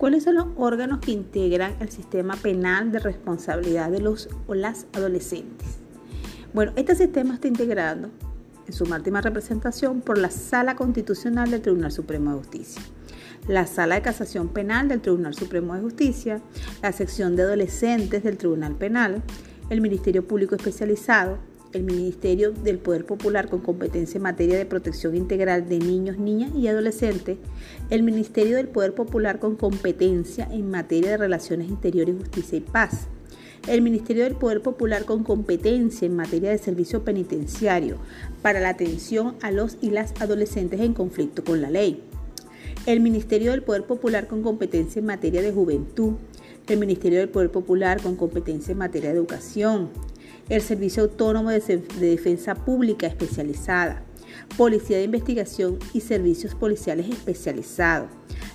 ¿Cuáles son los órganos que integran el sistema penal de responsabilidad de los o las adolescentes? Bueno, este sistema está integrado en su máxima representación por la Sala Constitucional del Tribunal Supremo de Justicia, la Sala de Casación Penal del Tribunal Supremo de Justicia, la sección de adolescentes del Tribunal Penal, el Ministerio Público Especializado, el Ministerio del Poder Popular con competencia en materia de protección integral de niños, niñas y adolescentes, el Ministerio del Poder Popular con competencia en materia de relaciones interiores, justicia y paz, el Ministerio del Poder Popular con competencia en materia de servicio penitenciario para la atención a los y las adolescentes en conflicto con la ley, el Ministerio del Poder Popular con competencia en materia de juventud, el Ministerio del Poder Popular con competencia en materia de educación, el Servicio Autónomo de Defensa Pública Especializada, Policía de Investigación y Servicios Policiales Especializados,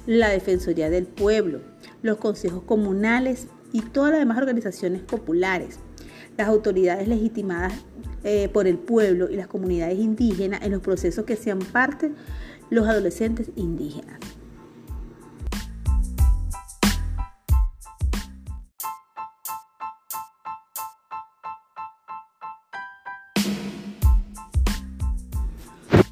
la Defensoría del Pueblo, los consejos comunales y todas las demás organizaciones populares, las autoridades legitimadas eh, por el pueblo y las comunidades indígenas en los procesos que sean parte los adolescentes indígenas.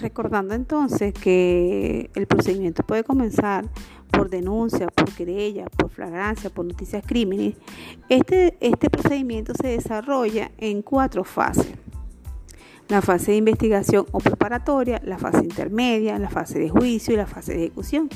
Recordando entonces que el procedimiento puede comenzar por denuncia, por querella, por flagrancia, por noticias crímenes, este, este procedimiento se desarrolla en cuatro fases. La fase de investigación o preparatoria, la fase intermedia, la fase de juicio y la fase de ejecución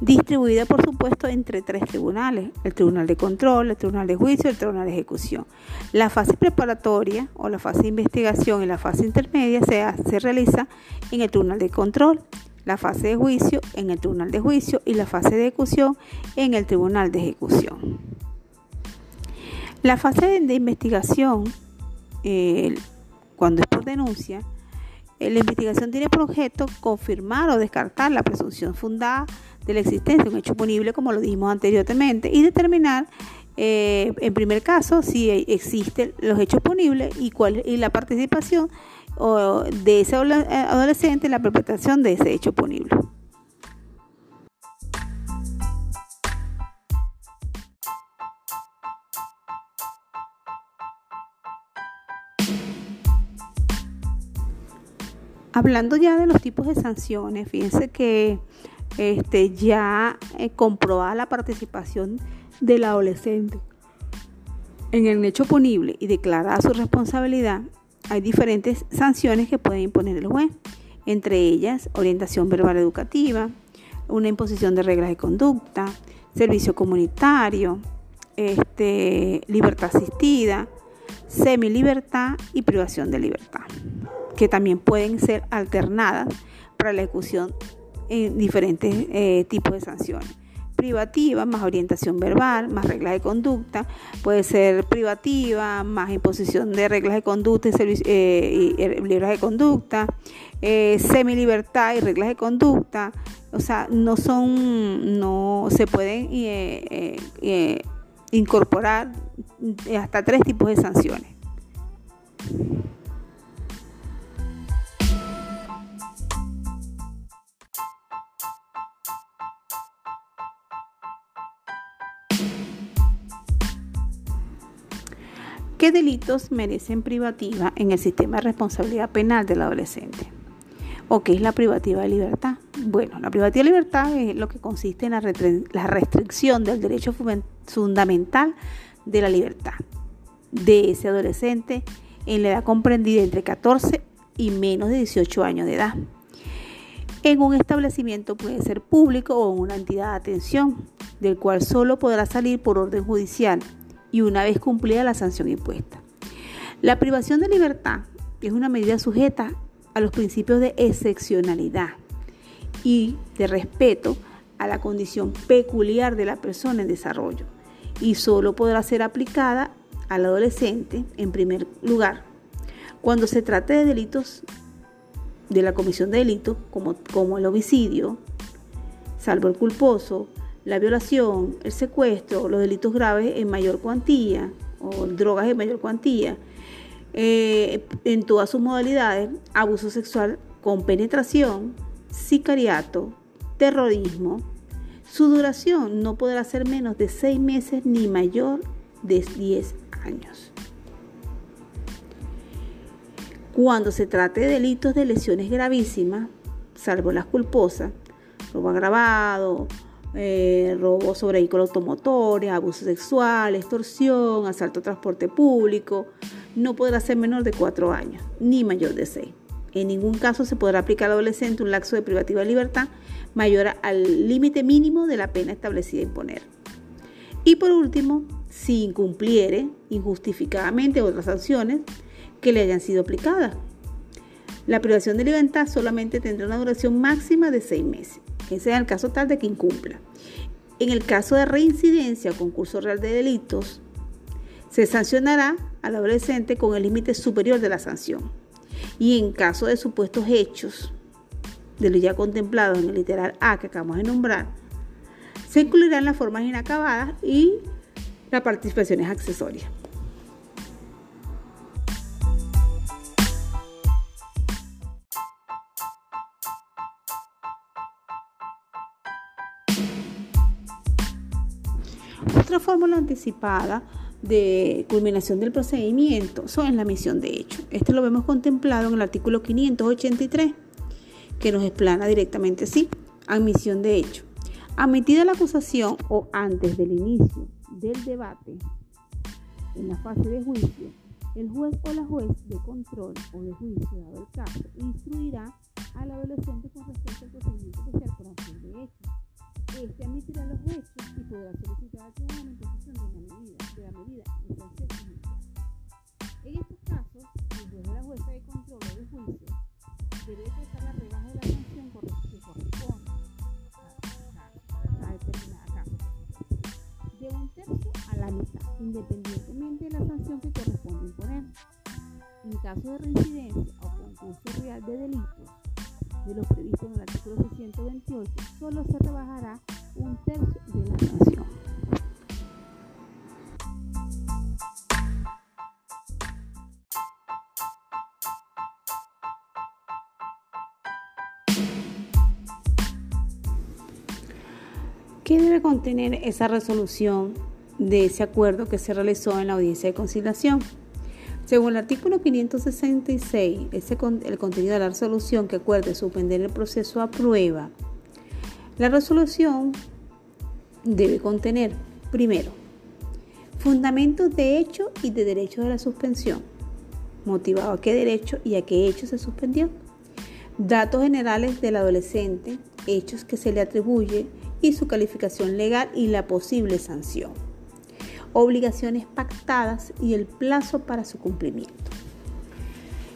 distribuida por supuesto entre tres tribunales, el Tribunal de Control, el Tribunal de Juicio y el Tribunal de Ejecución. La fase preparatoria o la fase de investigación y la fase intermedia se, realiza en el Tribunal de Control, la fase de juicio en el Tribunal de Juicio y la fase de ejecución en el Tribunal de Ejecución. La fase de investigación, cuando es por denuncia, la investigación tiene por objeto confirmar o descartar la presunción fundada de la existencia de un hecho punible, como lo dijimos anteriormente, y determinar, eh, en primer caso, si existen los hechos punibles y, cuál, y la participación de ese adolescente en la perpetración de ese hecho punible. Hablando ya de los tipos de sanciones, fíjense que este, ya eh, comprobada la participación del adolescente en el hecho punible y declarada su responsabilidad, hay diferentes sanciones que puede imponer el juez, entre ellas orientación verbal educativa, una imposición de reglas de conducta, servicio comunitario, este, libertad asistida, semilibertad y privación de libertad, que también pueden ser alternadas para la ejecución en diferentes eh, tipos de sanciones. Privativa, más orientación verbal, más reglas de conducta. Puede ser privativa, más imposición de reglas de conducta y, eh, eh, libros de conducta. semi libertad y reglas de conducta. O sea, no son, no se pueden incorporar hasta tres tipos de sanciones. ¿Qué delitos merecen privativa en el sistema de responsabilidad penal del adolescente? ¿O qué es la privativa de libertad? Bueno, la privativa de libertad es lo que consiste en la, restricción del derecho fundamental de la libertad de ese adolescente en la edad comprendida entre 14 y menos de 18 años de edad. En un establecimiento puede ser público o una entidad de atención, del cual solo podrá salir por orden judicial y una vez cumplida la sanción impuesta. La privación de libertad es una medida sujeta a los principios de excepcionalidad y de respeto a la condición peculiar de la persona en desarrollo y solo podrá ser aplicada al adolescente en primer lugar cuando se trate de delitos de la comisión de delitos como, como el homicidio, salvo el culposo, la violación, el secuestro, los delitos graves en mayor cuantía o drogas en mayor cuantía, eh, en todas sus modalidades, abuso sexual con penetración, sicariato, terrorismo, Su duración no podrá ser menos de seis meses ni mayor de 10 años. Cuando se trate de delitos de lesiones gravísimas, salvo las culposas, robo agravado, eh, robo sobre vehículos automotores, abuso sexual, extorsión, asalto a transporte público, no podrá ser menor de 4 años, ni mayor de 6. En ningún caso se podrá aplicar al adolescente un laxo de privativa de libertad mayor al límite mínimo de la pena establecida a imponer. Y por último, si incumpliere injustificadamente otras sanciones que le hayan sido aplicadas. La privación de libertad solamente tendrá una duración máxima de seis meses. Ese es el caso tal de que incumpla. En el caso de reincidencia o concurso real de delitos, se sancionará al adolescente con el límite superior de la sanción. Y en caso de supuestos hechos de lo ya contemplado en el literal A que acabamos de nombrar, se incluirán las formas inacabadas y las participaciones accesorias. Fórmula anticipada de culminación del procedimiento son la misión de hecho. Este lo vemos contemplado en el artículo 583, que nos explana directamente así, admisión de hecho. Admitida la acusación o antes del inicio del debate en la fase de juicio, el juez o la juez de control o de juicio, dado el caso, instruirá al adolescente con respecto al procedimiento por acción de hecho. Este admitirá los hechos y podrá solicitar tribunal la imposición de, una medida, de la medida de sanción judicial. En estos casos, el juez o la jueza de control o de juicio debe tratar la rebaja de la sanción que corresponde a, determinada caso, de un tercio a la mitad, independientemente de la sanción que corresponde imponer. En caso de reincidencia o concurso real de delitos, de lo previsto contener esa resolución de ese acuerdo que se realizó en la audiencia de conciliación? Según el artículo 566, el contenido de la resolución que acuerde suspender el proceso aprueba. La resolución debe contener, primero, fundamentos de hecho y de derecho de la suspensión, motivado a qué derecho y a qué hecho se suspendió, datos generales del adolescente, hechos que se le atribuye y su calificación legal y la posible sanción obligaciones pactadas y el plazo para su cumplimiento.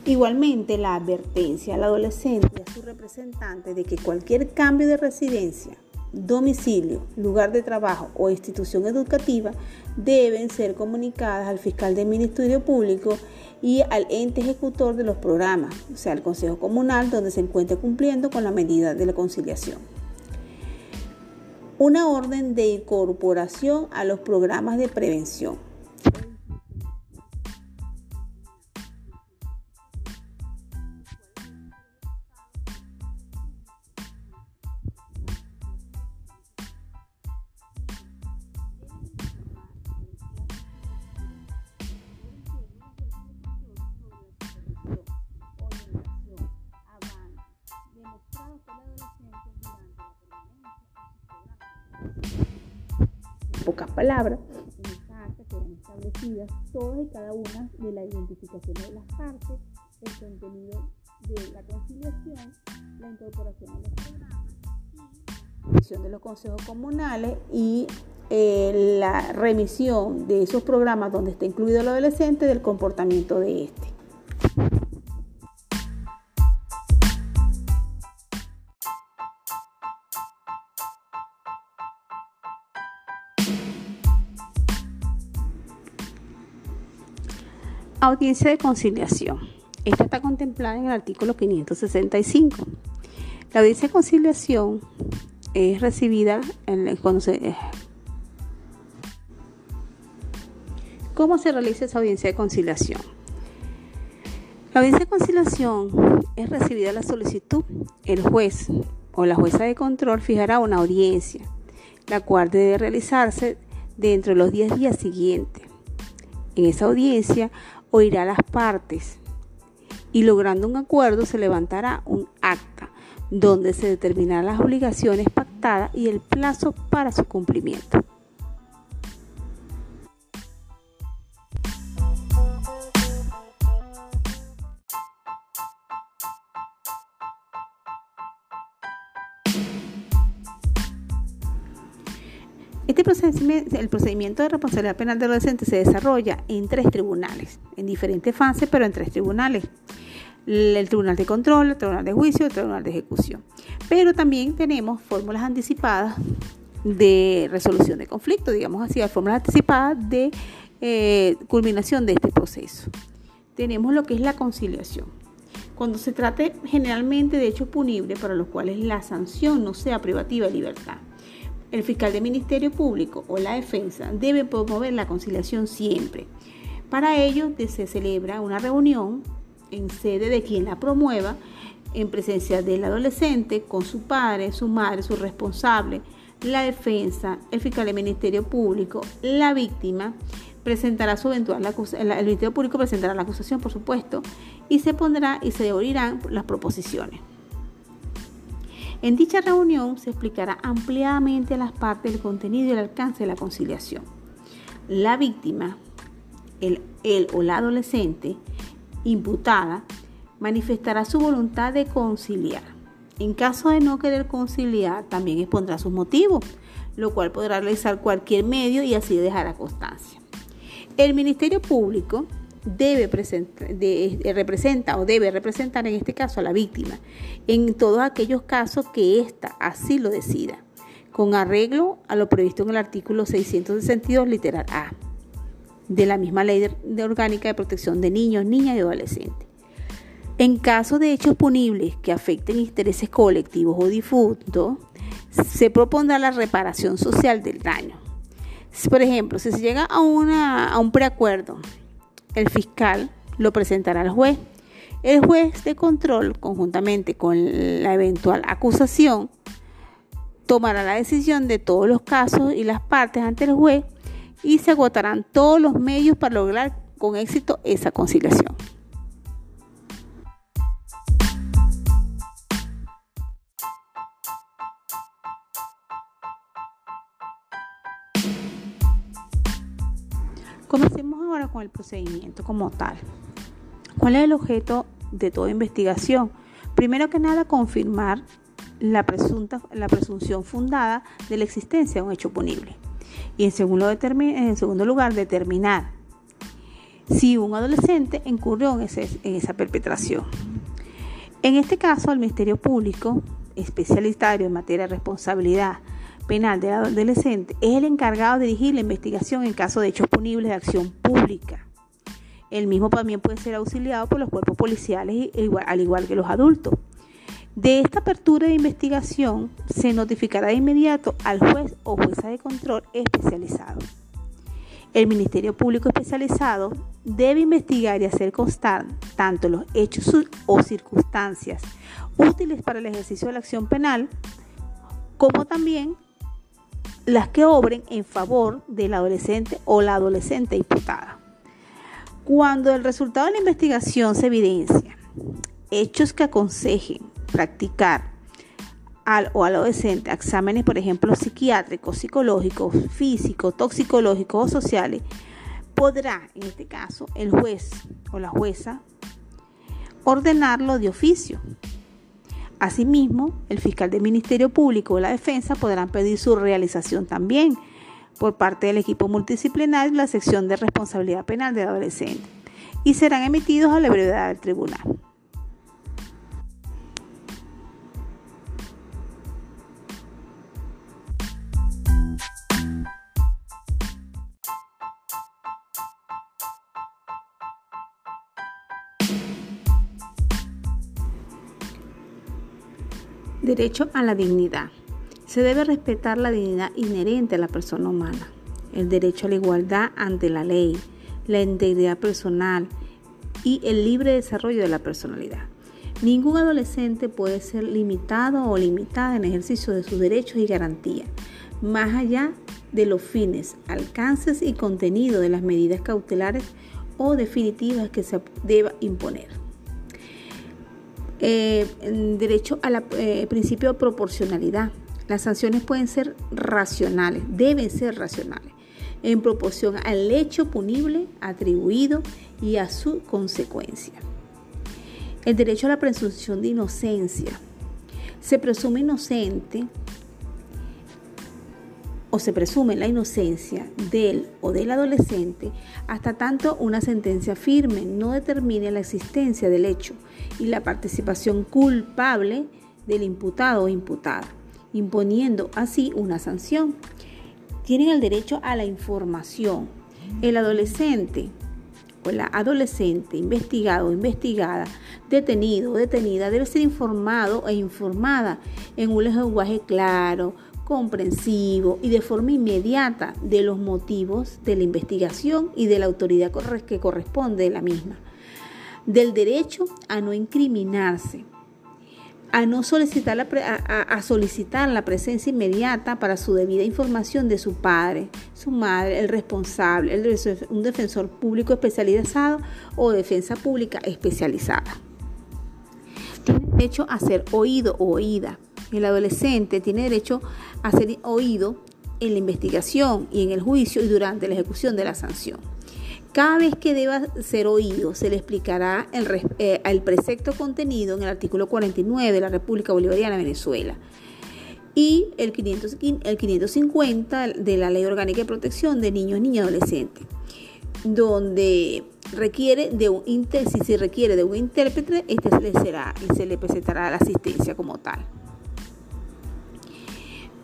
Igualmente, la advertencia al adolescente y a su representante de que cualquier cambio de residencia, domicilio, lugar de trabajo o institución educativa deben ser comunicadas al fiscal del Ministerio Público y al ente ejecutor de los programas, o sea, al Consejo Comunal, donde se encuentre cumpliendo con la medida de la conciliación una orden de incorporación a los programas de prevención. Pocas palabras, en esta acta quedan establecidas todas y cada una de la identificación de las partes, el contenido de la conciliación, la incorporación de los programas, la remisión de los consejos comunales y eh, la remisión de esos programas donde está incluido el adolescente del comportamiento de este. Audiencia de conciliación. Esta está contemplada en el artículo 565. La audiencia de conciliación es recibida en, cuando se... ¿Cómo se realiza esa audiencia de conciliación? La audiencia de conciliación es recibida la solicitud. El juez o la jueza de control fijará una audiencia la cual debe realizarse dentro de los 10 días siguientes. En esa audiencia oirá las partes y logrando un acuerdo se levantará un acta donde se determinarán las obligaciones pactadas y el plazo para su cumplimiento. El procedimiento de responsabilidad penal del adolescente se desarrolla en tres tribunales, en diferentes fases, pero en tres tribunales. El Tribunal de Control, el Tribunal de Juicio el Tribunal de Ejecución. Pero también tenemos fórmulas anticipadas de resolución de conflicto, digamos así, fórmulas anticipadas de eh, culminación de este proceso. Tenemos lo que es la conciliación. Cuando se trate generalmente de hechos punibles para los cuales la sanción no sea privativa de libertad el fiscal del Ministerio Público o la defensa debe promover la conciliación siempre. Para ello se celebra una reunión en sede de quien la promueva, en presencia del adolescente, con su padre, su madre, su responsable, la defensa, el fiscal del Ministerio Público, la víctima, presentará su eventual el Ministerio Público presentará la acusación, por supuesto, y se pondrá y se oirán las proposiciones. En dicha reunión se explicará ampliadamente las partes el contenido y el alcance de la conciliación. La víctima, el, o la adolescente imputada, manifestará su voluntad de conciliar. En caso de no querer conciliar, también expondrá sus motivos, lo cual podrá realizar cualquier medio y así dejar a constancia. El Ministerio Público debe presentar, de, representa o debe representar en este caso a la víctima en todos aquellos casos que ésta así lo decida, con arreglo a lo previsto en el artículo 662 literal A de la misma ley de, orgánica de protección de niños, niñas y adolescentes. En caso de hechos punibles que afecten intereses colectivos o difuntos, se propondrá la reparación social del daño. Por ejemplo, si se llega a, una, a un preacuerdo el fiscal lo presentará al juez. El juez de control, conjuntamente con la eventual acusación, tomará la decisión de todos los casos y las partes ante el juez y se agotarán todos los medios para lograr con éxito esa conciliación. Comencemos ahora con el procedimiento como tal. ¿Cuál es el objeto de toda investigación? Primero que nada, confirmar la, presunta, la presunción fundada de la existencia de un hecho punible. Y en segundo, lugar, determinar si un adolescente incurrió en, en esa perpetración. En este caso, el Ministerio Público, especialitario en materia de responsabilidad Penal del Adolescente es el encargado de dirigir la investigación en caso de hechos punibles de acción pública. El mismo también puede ser auxiliado por los cuerpos policiales, al igual que los adultos. De esta apertura de investigación se notificará de inmediato al juez o jueza de control especializado. El Ministerio Público Especializado debe investigar y hacer constar tanto los hechos o circunstancias útiles para el ejercicio de la acción penal, como también las que obren en favor del adolescente o la adolescente imputada. Cuando el resultado de la investigación se evidencia hechos que aconsejen practicar al o al adolescente exámenes, por ejemplo, psiquiátricos, psicológicos, físicos, toxicológicos o sociales, podrá, en este caso, el juez o la jueza ordenarlo de oficio Asimismo, el fiscal del Ministerio Público o la defensa podrán pedir su realización también por parte del equipo multidisciplinario de la sección de responsabilidad penal del adolescente y serán emitidos a la brevedad del tribunal. Derecho a la dignidad. Se debe respetar la dignidad inherente a la persona humana, el derecho a la igualdad ante la ley, la integridad personal y el libre desarrollo de la personalidad. Ningún adolescente puede ser limitado o limitada en ejercicio de sus derechos y garantías, más allá de los fines, alcances y contenido de las medidas cautelares o definitivas que se deba imponer. Eh, derecho al eh, principio de proporcionalidad. Las sanciones pueden ser racionales, deben ser racionales, en proporción al hecho punible atribuido y a su consecuencia. El derecho a la presunción de inocencia. Se presume inocente o se presume la inocencia del o del adolescente hasta tanto una sentencia firme no determine la existencia del hecho y la participación culpable del imputado o imputada, imponiendo así una sanción. Tienen el derecho a la información. El adolescente o la adolescente investigado o investigada, detenido o detenida debe ser informado e informada en un lenguaje claro, comprensivo y de forma inmediata de los motivos de la investigación y de la autoridad que corresponde de la misma, del derecho a no incriminarse, a no solicitar la, a, solicitar la presencia inmediata para su debida información de su padre, su madre, el responsable, el, un defensor público especializado o defensa pública especializada. Tiene derecho a ser oído o oída el adolescente tiene derecho a ser oído en la investigación y en el juicio y durante la ejecución de la sanción. Cada vez que deba ser oído, se le explicará el, eh, precepto contenido en el artículo 49 de la República Bolivariana de Venezuela y el, 550 de la Ley Orgánica de Protección de Niños, Niñas y Adolescentes, donde requiere de un si se requiere de un intérprete, este se le será y se le presentará la asistencia como tal.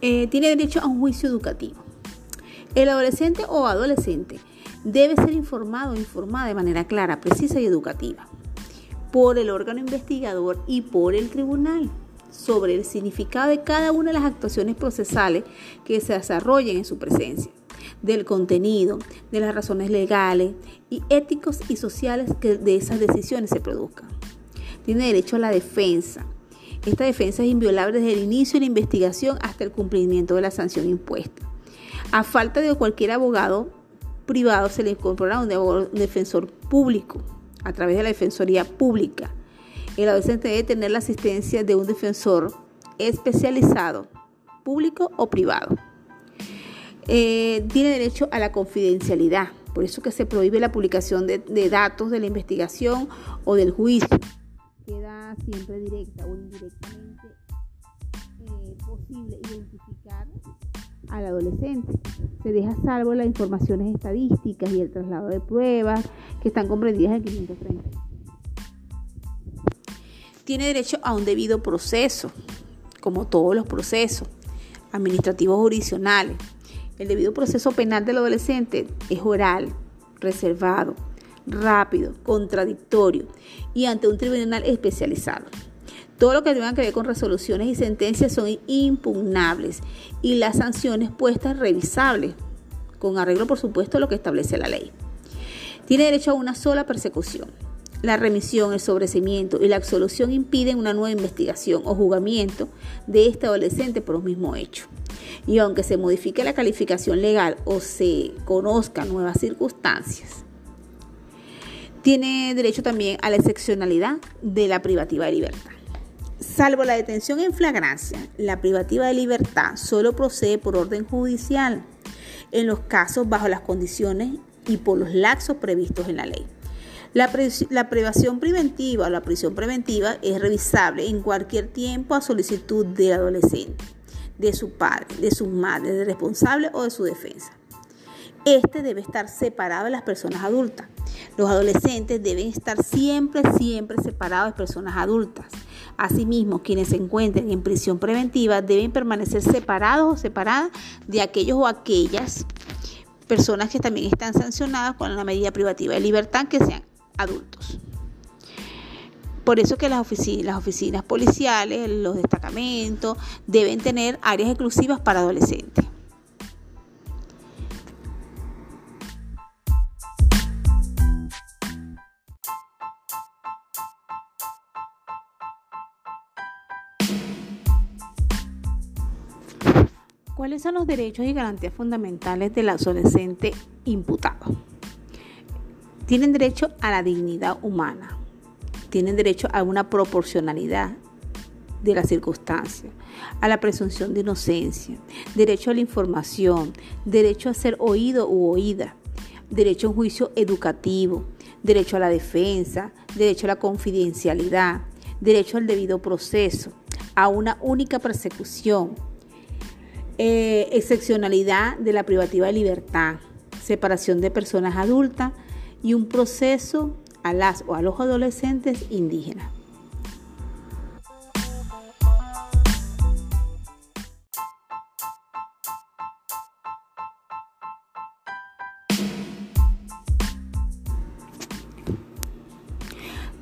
Eh, tiene derecho a un juicio educativo. El adolescente o adolescente debe ser informado o informada de manera clara, precisa y educativa por el órgano investigador y por el tribunal sobre el significado de cada una de las actuaciones procesales que se desarrollen en su presencia, del contenido, de las razones legales y éticos y sociales que de esas decisiones se produzcan. Tiene derecho a la defensa, esta defensa es inviolable desde el inicio de la investigación hasta el cumplimiento de la sanción impuesta. A falta de cualquier abogado privado se le incorporará un defensor público a través de la Defensoría Pública. El adolescente debe tener la asistencia de un defensor especializado, público o privado. Eh, tiene derecho a la confidencialidad, por eso que se prohíbe la publicación de datos de la investigación o del juicio queda siempre directa o indirectamente eh, posible identificar al adolescente. Se deja salvo las informaciones estadísticas y el traslado de pruebas que están comprendidas en 530. Tiene derecho a un debido proceso, como todos los procesos administrativos jurisdiccionales. El debido proceso penal del adolescente es oral, reservado, rápido, contradictorio y ante un tribunal especializado. Todo lo que tenga que ver con resoluciones y sentencias son impugnables y las sanciones puestas revisables, con arreglo por supuesto a lo que establece la ley. Tiene derecho a una sola persecución. La remisión, el sobrecimiento y la absolución impiden una nueva investigación o juzgamiento de este adolescente por un mismo hecho. Y aunque se modifique la calificación legal o se conozcan nuevas circunstancias, tiene derecho también a la excepcionalidad de la privativa de libertad. Salvo la detención en flagrancia, la privativa de libertad solo procede por orden judicial en los casos bajo las condiciones y por los laxos previstos en la ley. La, privación preventiva o la prisión preventiva es revisable en cualquier tiempo a solicitud del adolescente, de su padre, de su madre, del responsable o de su defensa. Este debe estar separado de las personas adultas. Los adolescentes deben estar siempre, siempre separados de personas adultas. Asimismo, quienes se encuentren en prisión preventiva deben permanecer separados o separadas de aquellos o aquellas personas que también están sancionadas con la medida privativa de libertad que sean adultos. Por eso que las oficinas, las oficinas policiales, los destacamentos deben tener áreas exclusivas para adolescentes. ¿Cuáles son los derechos y garantías fundamentales del adolescente imputado? Tienen derecho a la dignidad humana, tienen derecho a una proporcionalidad de las circunstancias, a la presunción de inocencia, derecho a la información, derecho a ser oído u oída, derecho a un juicio educativo, derecho a la defensa, derecho a la confidencialidad, derecho al debido proceso, a una única persecución, eh, excepcionalidad de la privativa de libertad, separación de personas adultas y un proceso a las o a los adolescentes indígenas.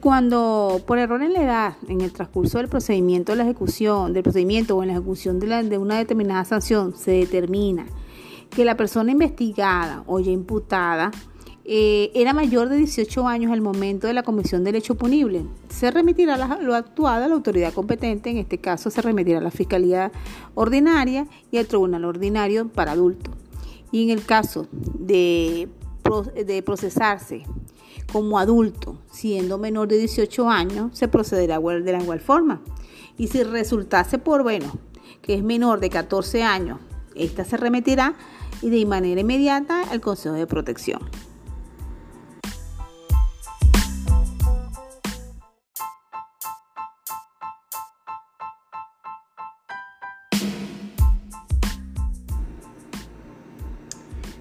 Cuando por error en la edad, en el transcurso del procedimiento de la ejecución, del procedimiento o en la ejecución de, una determinada sanción, se determina que la persona investigada o ya imputada eh, era mayor de 18 años al momento de la comisión del hecho punible, se remitirá lo actuado a la autoridad competente, en este caso se remitirá a la Fiscalía Ordinaria y al Tribunal Ordinario para adultos. Y en el caso de, de procesarse como adulto, siendo menor de 18 años, se procederá de la igual forma. Y si resultase por, bueno, que es menor de 14 años, esta se remitirá y de manera inmediata al Consejo de Protección.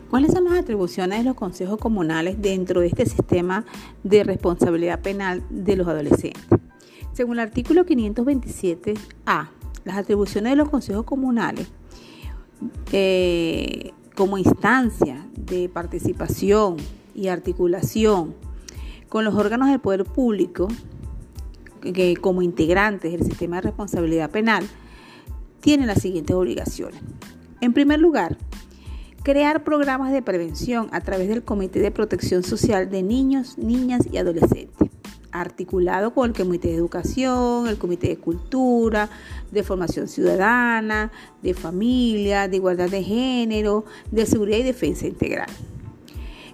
¿Cuáles son atribuciones de los consejos comunales dentro de este sistema de responsabilidad penal de los adolescentes? Según el artículo 527A, las atribuciones de los consejos comunales eh, como instancia de participación y articulación con los órganos del poder público, que como integrantes del sistema de responsabilidad penal, tienen las siguientes obligaciones. En primer lugar, crear programas de prevención a través del Comité de Protección Social de Niños, Niñas y Adolescentes, articulado con el Comité de Educación, el Comité de Cultura, de Formación Ciudadana, de Familia, de Igualdad de Género, de Seguridad y Defensa Integral.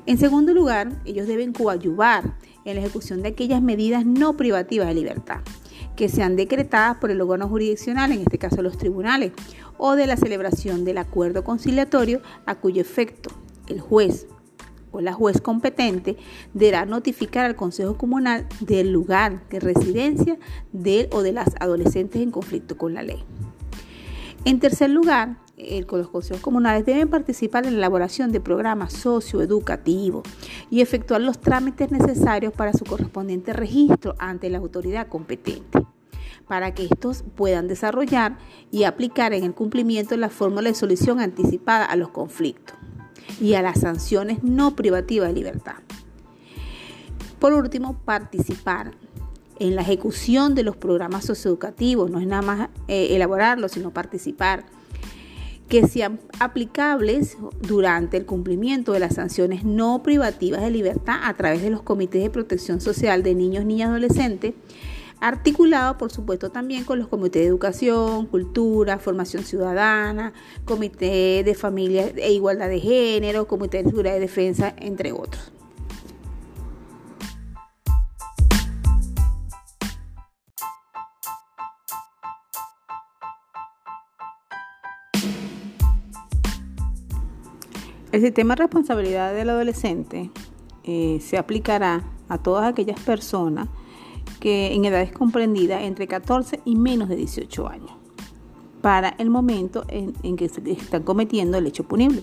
En segundo lugar, ellos deben coadyuvar en la ejecución de aquellas medidas no privativas de libertad que sean decretadas por el órgano jurisdiccional, en este caso los tribunales, o de la celebración del acuerdo conciliatorio a cuyo efecto el juez o la juez competente deberá notificar al Consejo Comunal del lugar de residencia de o de las adolescentes en conflicto con la ley. En tercer lugar, los consejos comunales deben participar en la elaboración de programas socioeducativos y efectuar los trámites necesarios para su correspondiente registro ante la autoridad competente para que estos puedan desarrollar y aplicar en el cumplimiento la fórmula de solución anticipada a los conflictos y a las sanciones no privativas de libertad. Por último, participar en la ejecución de los programas socioeducativos, no es nada más eh, elaborarlos, sino participar, que sean aplicables durante el cumplimiento de las sanciones no privativas de libertad a través de los comités de protección social de niños, niñas y adolescentes, articulado por supuesto también con los comités de educación, cultura, formación ciudadana, comité de familia e igualdad de género, comité de seguridad y defensa, entre otros. El sistema de responsabilidad del adolescente eh, se aplicará a todas aquellas personas que en edades comprendidas entre 14 y menos de 18 años, para el momento en, que se están cometiendo el hecho punible.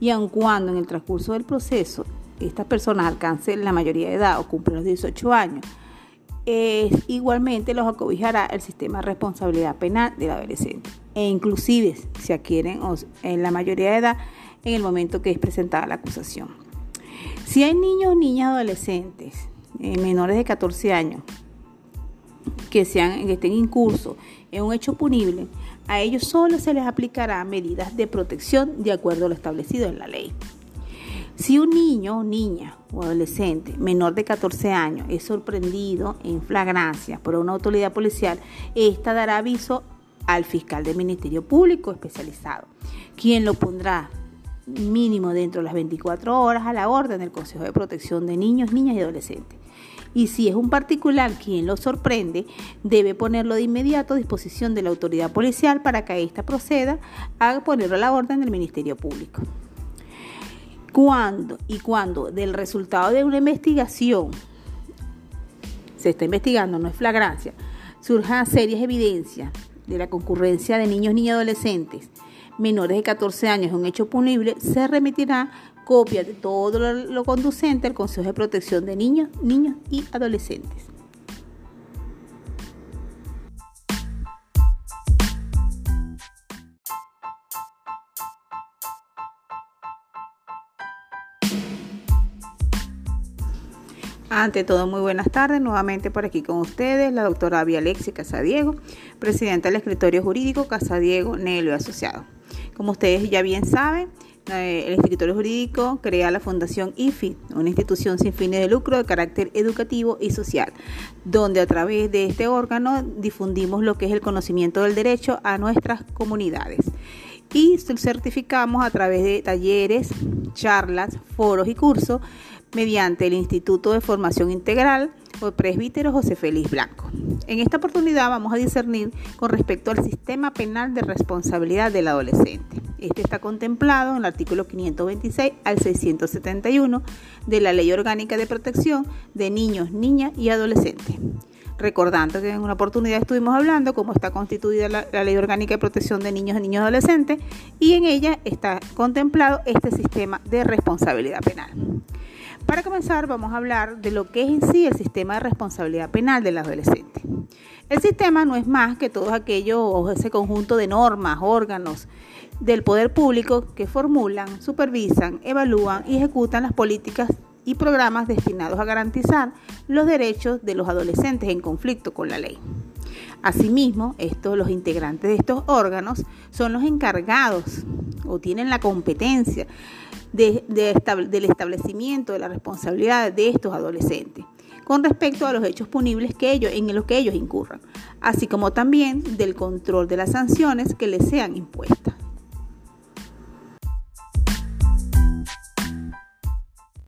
Y aun cuando en el transcurso del proceso estas personas alcancen la mayoría de edad o cumplen los 18 años, igualmente los acobijará el sistema de responsabilidad penal del adolescente. E inclusive se adquieren en la mayoría de edad en el momento que es presentada la acusación. Si hay niños niñas adolescentes eh, menores de 14 años que, sean, que estén en un hecho punible, a ellos solo se les aplicará medidas de protección de acuerdo a lo establecido en la ley. Si un niño, niña o adolescente menor de 14 años es sorprendido en flagrancia por una autoridad policial, esta dará aviso al fiscal del Ministerio Público especializado, quien lo pondrá mínimo dentro de las 24 horas a la orden del Consejo de Protección de Niños, Niñas y Adolescentes. Y si es un particular quien lo sorprende, debe ponerlo de inmediato a disposición de la autoridad policial para que ésta proceda a ponerlo a la orden del Ministerio Público. Cuando y cuando del resultado de una investigación se está investigando, no es flagrancia, surjan serias evidencias de la concurrencia de niños, niñas y adolescentes menores de 14 años un hecho punible, se remitirá copia de todo lo, conducente al Consejo de Protección de Niños, Niños y Adolescentes. Ante todo, muy buenas tardes. Nuevamente por aquí con ustedes, la doctora Avia Alexia Casadiego, presidenta del escritorio jurídico Casadiego Nelo Asociado. Como ustedes ya bien saben, eh, el escritorio jurídico crea la Fundación IFI, una institución sin fines de lucro de carácter educativo y social, donde a través de este órgano difundimos lo que es el conocimiento del derecho a nuestras comunidades. Y certificamos a través de talleres, charlas, foros y cursos mediante el Instituto de Formación Integral o presbítero José Félix Blanco. En esta oportunidad vamos a discernir con respecto al sistema penal de responsabilidad del adolescente. Este está contemplado en el artículo 526 al 671 de la Ley Orgánica de Protección de Niños, Niñas y Adolescentes. Recordando que en una oportunidad estuvimos hablando cómo está constituida la, Ley Orgánica de Protección de Niños, Niños y Adolescentes y en ella está contemplado este sistema de responsabilidad penal. Para comenzar, vamos a hablar de lo que es en sí el sistema de responsabilidad penal del adolescente. El sistema no es más que todo aquello, ese conjunto de normas, órganos del poder público que formulan, supervisan, evalúan y ejecutan las políticas y programas destinados a garantizar los derechos de los adolescentes en conflicto con la ley. Asimismo, estos, los integrantes de estos órganos son los encargados o tienen la competencia del establecimiento de la responsabilidad de estos adolescentes con respecto a los hechos punibles que ellos, en los que ellos incurran, así como también del control de las sanciones que les sean impuestas.